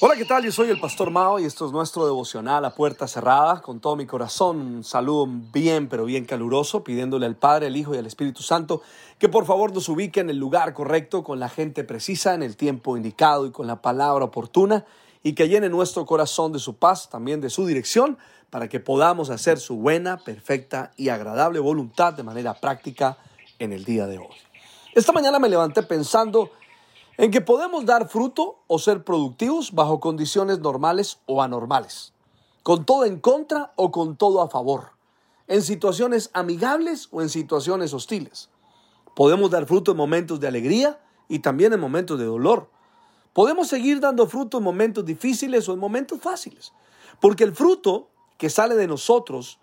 Hola, ¿qué tal? Yo soy el Pastor Mao y esto es nuestro devocional a puerta cerrada. Con todo mi corazón, un saludo bien, pero bien caluroso, pidiéndole al Padre, al Hijo y al Espíritu Santo que por favor nos ubique en el lugar correcto, con la gente precisa, en el tiempo indicado y con la palabra oportuna, y que llene nuestro corazón de su paz, también de su dirección, para que podamos hacer su buena, perfecta y agradable voluntad de manera práctica en el día de hoy. Esta mañana me levanté pensando en que podemos dar fruto o ser productivos bajo condiciones normales o anormales, con todo en contra o con todo a favor, en situaciones amigables o en situaciones hostiles. Podemos dar fruto en momentos de alegría y también en momentos de dolor. Podemos seguir dando fruto en momentos difíciles o en momentos fáciles, porque el fruto que sale de nosotros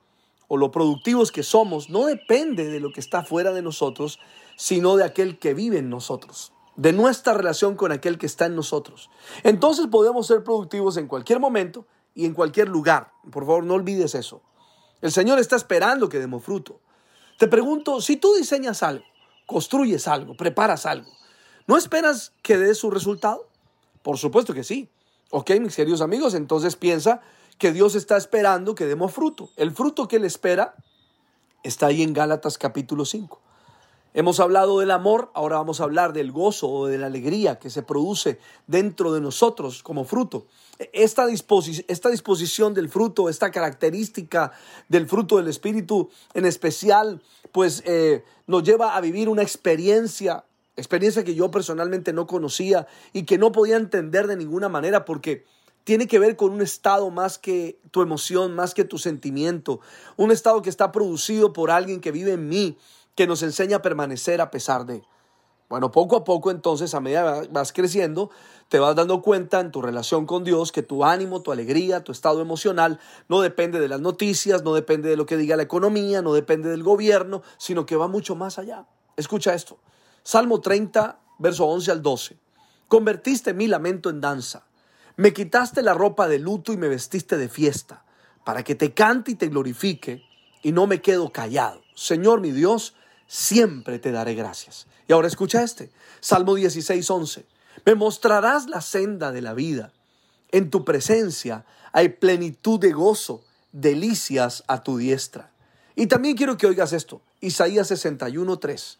o lo productivos que somos no depende de lo que está fuera de nosotros, sino de aquel que vive en nosotros de nuestra relación con aquel que está en nosotros. Entonces podemos ser productivos en cualquier momento y en cualquier lugar. Por favor, no olvides eso. El Señor está esperando que demos fruto. Te pregunto, si tú diseñas algo, construyes algo, preparas algo, ¿no esperas que dé su resultado? Por supuesto que sí. Ok, mis queridos amigos, entonces piensa que Dios está esperando que demos fruto. El fruto que Él espera está ahí en Gálatas capítulo 5. Hemos hablado del amor, ahora vamos a hablar del gozo o de la alegría que se produce dentro de nosotros como fruto. Esta, esta disposición del fruto, esta característica del fruto del Espíritu en especial, pues eh, nos lleva a vivir una experiencia, experiencia que yo personalmente no conocía y que no podía entender de ninguna manera porque tiene que ver con un estado más que tu emoción, más que tu sentimiento, un estado que está producido por alguien que vive en mí que nos enseña a permanecer a pesar de. Bueno, poco a poco entonces, a medida que vas creciendo, te vas dando cuenta en tu relación con Dios que tu ánimo, tu alegría, tu estado emocional no depende de las noticias, no depende de lo que diga la economía, no depende del gobierno, sino que va mucho más allá. Escucha esto. Salmo 30, verso 11 al 12. Convertiste mi lamento en danza. Me quitaste la ropa de luto y me vestiste de fiesta, para que te cante y te glorifique, y no me quedo callado. Señor mi Dios, siempre te daré gracias. Y ahora escucha este, Salmo 16, 11. Me mostrarás la senda de la vida. En tu presencia hay plenitud de gozo, delicias a tu diestra. Y también quiero que oigas esto, Isaías 61, 3.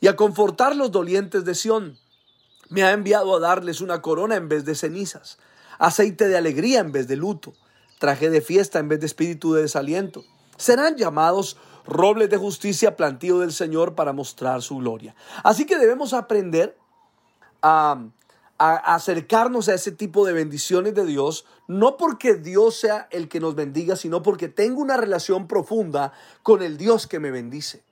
Y a confortar los dolientes de Sión, me ha enviado a darles una corona en vez de cenizas, aceite de alegría en vez de luto, traje de fiesta en vez de espíritu de desaliento. Serán llamados robles de justicia, plantío del Señor para mostrar su gloria. Así que debemos aprender a, acercarnos a ese tipo de bendiciones de Dios, no porque Dios sea el que nos bendiga, sino porque tengo una relación profunda con el Dios que me bendice.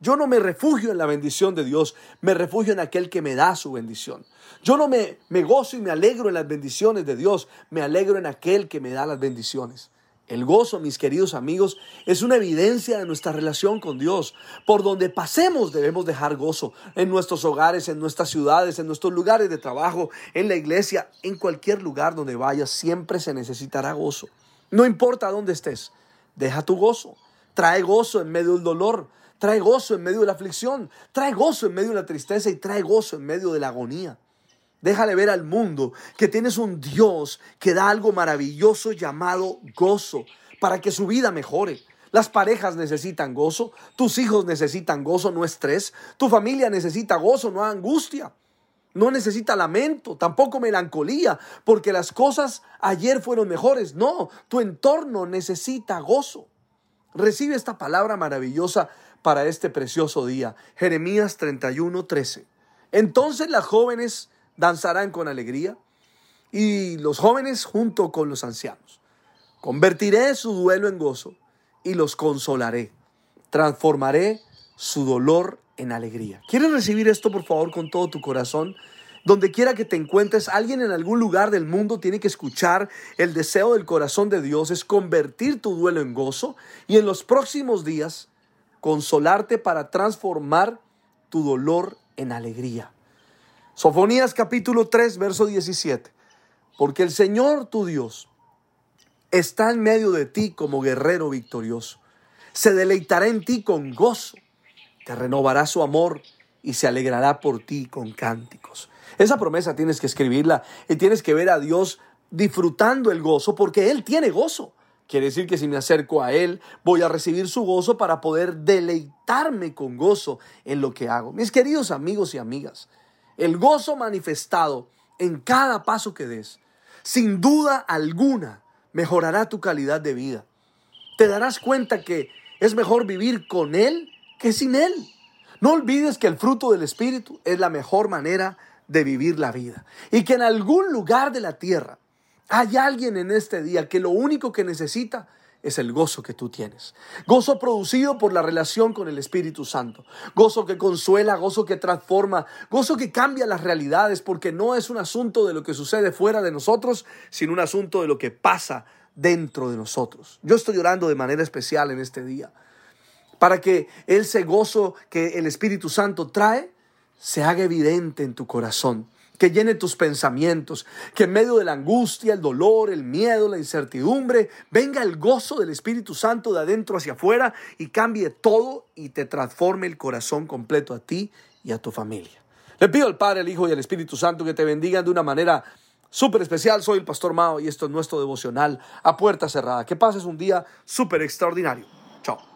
Yo no me refugio en la bendición de Dios, me refugio en aquel que me da su bendición. Yo no me, me gozo y me alegro en las bendiciones de Dios, me alegro en aquel que me da las bendiciones. El gozo, mis queridos amigos, es una evidencia de nuestra relación con Dios. Por donde pasemos debemos dejar gozo. En nuestros hogares, en nuestras ciudades, en nuestros lugares de trabajo, en la iglesia, en cualquier lugar donde vayas, siempre se necesitará gozo. No importa dónde estés, deja tu gozo. Trae gozo en medio del dolor. Trae gozo en medio de la aflicción. Trae gozo en medio de la tristeza y trae gozo en medio de la agonía. Déjale ver al mundo que tienes un Dios que da algo maravilloso llamado gozo para que su vida mejore. Las parejas necesitan gozo, tus hijos necesitan gozo, no estrés, tu familia necesita gozo, no angustia. No necesita lamento, tampoco melancolía, porque las cosas ayer fueron mejores. No, tu entorno necesita gozo. Recibe esta palabra maravillosa para este precioso día. Jeremías 31, 13. Entonces las jóvenes danzarán con alegría y los jóvenes junto con los ancianos. Convertiré su duelo en gozo y los consolaré. Transformaré su dolor en alegría. ¿Quieres recibir esto, por favor, con todo tu corazón? Donde quiera que te encuentres, alguien en algún lugar del mundo tiene que escuchar el deseo del corazón de Dios, es convertir tu duelo en gozo y en los próximos días consolarte para transformar tu dolor en alegría. Sofonías capítulo 3, verso 17. Porque el Señor tu Dios está en medio de ti como guerrero victorioso. Se deleitará en ti con gozo, te renovará su amor y se alegrará por ti con cánticos. Esa promesa tienes que escribirla y tienes que ver a Dios disfrutando el gozo porque Él tiene gozo. Quiere decir que si me acerco a Él, voy a recibir su gozo para poder deleitarme con gozo en lo que hago. Mis queridos amigos y amigas, el gozo manifestado en cada paso que des, sin duda alguna, mejorará tu calidad de vida. Te darás cuenta que es mejor vivir con Él que sin Él. No olvides que el fruto del Espíritu es la mejor manera de vivir la vida y que en algún lugar de la tierra hay alguien en este día que lo único que necesita es el gozo que tú tienes. Gozo producido por la relación con el Espíritu Santo. Gozo que consuela, gozo que transforma, gozo que cambia las realidades porque no es un asunto de lo que sucede fuera de nosotros, sino un asunto de lo que pasa dentro de nosotros. Yo estoy orando de manera especial en este día para que ese gozo que el Espíritu Santo trae se haga evidente en tu corazón que llene tus pensamientos, que en medio de la angustia, el dolor, el miedo, la incertidumbre, venga el gozo del Espíritu Santo de adentro hacia afuera y cambie todo y te transforme el corazón completo a ti y a tu familia. Le pido al Padre, al Hijo y al Espíritu Santo que te bendigan de una manera súper especial. Soy el Pastor Mao y esto es nuestro devocional a puerta cerrada. Que pases un día súper extraordinario. Chao.